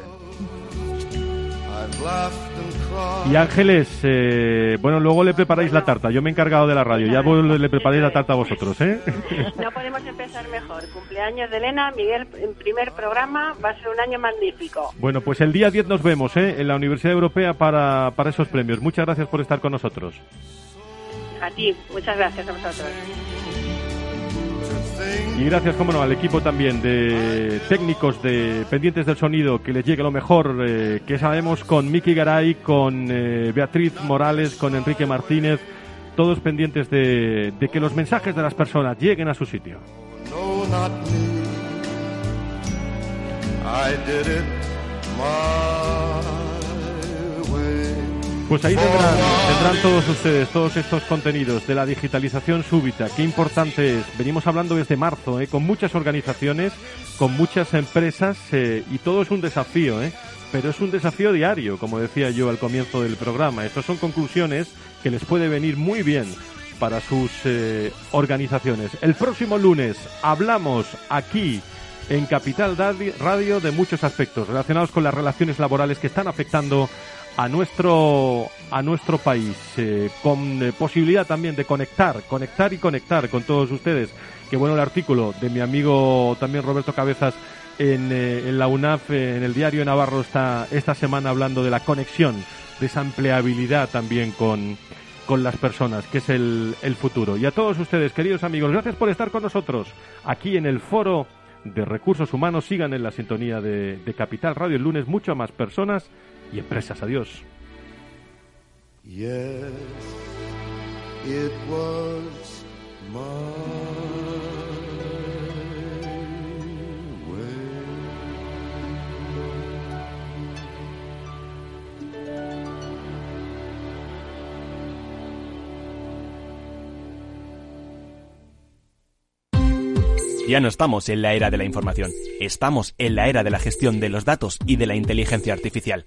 S1: Y Ángeles, eh, bueno, luego le preparáis la tarta. Yo me he encargado de la radio. Ya le preparéis la tarta a vosotros, ¿eh?
S3: No podemos empezar mejor. Cumpleaños de Elena, Miguel, en primer programa. Va a ser un año magnífico.
S1: Bueno, pues el día 10 nos vemos, ¿eh? En la Universidad Europea para, para esos premios. Muchas gracias por estar con nosotros.
S3: A ti, muchas gracias a vosotros.
S1: Y gracias, como no, al equipo también de técnicos de pendientes del sonido, que les llegue lo mejor eh, que sabemos con Miki Garay, con eh, Beatriz Morales, con Enrique Martínez, todos pendientes de, de, que los mensajes de las personas lleguen a su sitio. Pues ahí tendrán, todos ustedes todos estos contenidos de la digitalización súbita. Qué importante es. Venimos hablando desde marzo, ¿eh? con muchas organizaciones, con muchas empresas eh, y todo es un desafío, ¿eh? pero es un desafío diario, como decía yo al comienzo del programa. Estas son conclusiones que les puede venir muy bien para sus eh, organizaciones. El próximo lunes hablamos aquí en Capital Radio de muchos aspectos relacionados con las relaciones laborales que están afectando a nuestro a nuestro país eh, con eh, posibilidad también de conectar conectar y conectar con todos ustedes qué bueno el artículo de mi amigo también Roberto Cabezas en, eh, la UNAF en el diario Navarro está esta semana hablando de la conexión de esa empleabilidad también con con las personas, que es el, el futuro. Y a todos ustedes, queridos amigos, gracias por estar con nosotros aquí en el foro de recursos humanos. Sigan en la sintonía de, de Capital Radio el lunes, mucho más personas y empresas. Adiós. Yes, it was
S8: Ya no estamos en la era de la información, estamos en la era de la gestión de los datos y de la inteligencia artificial.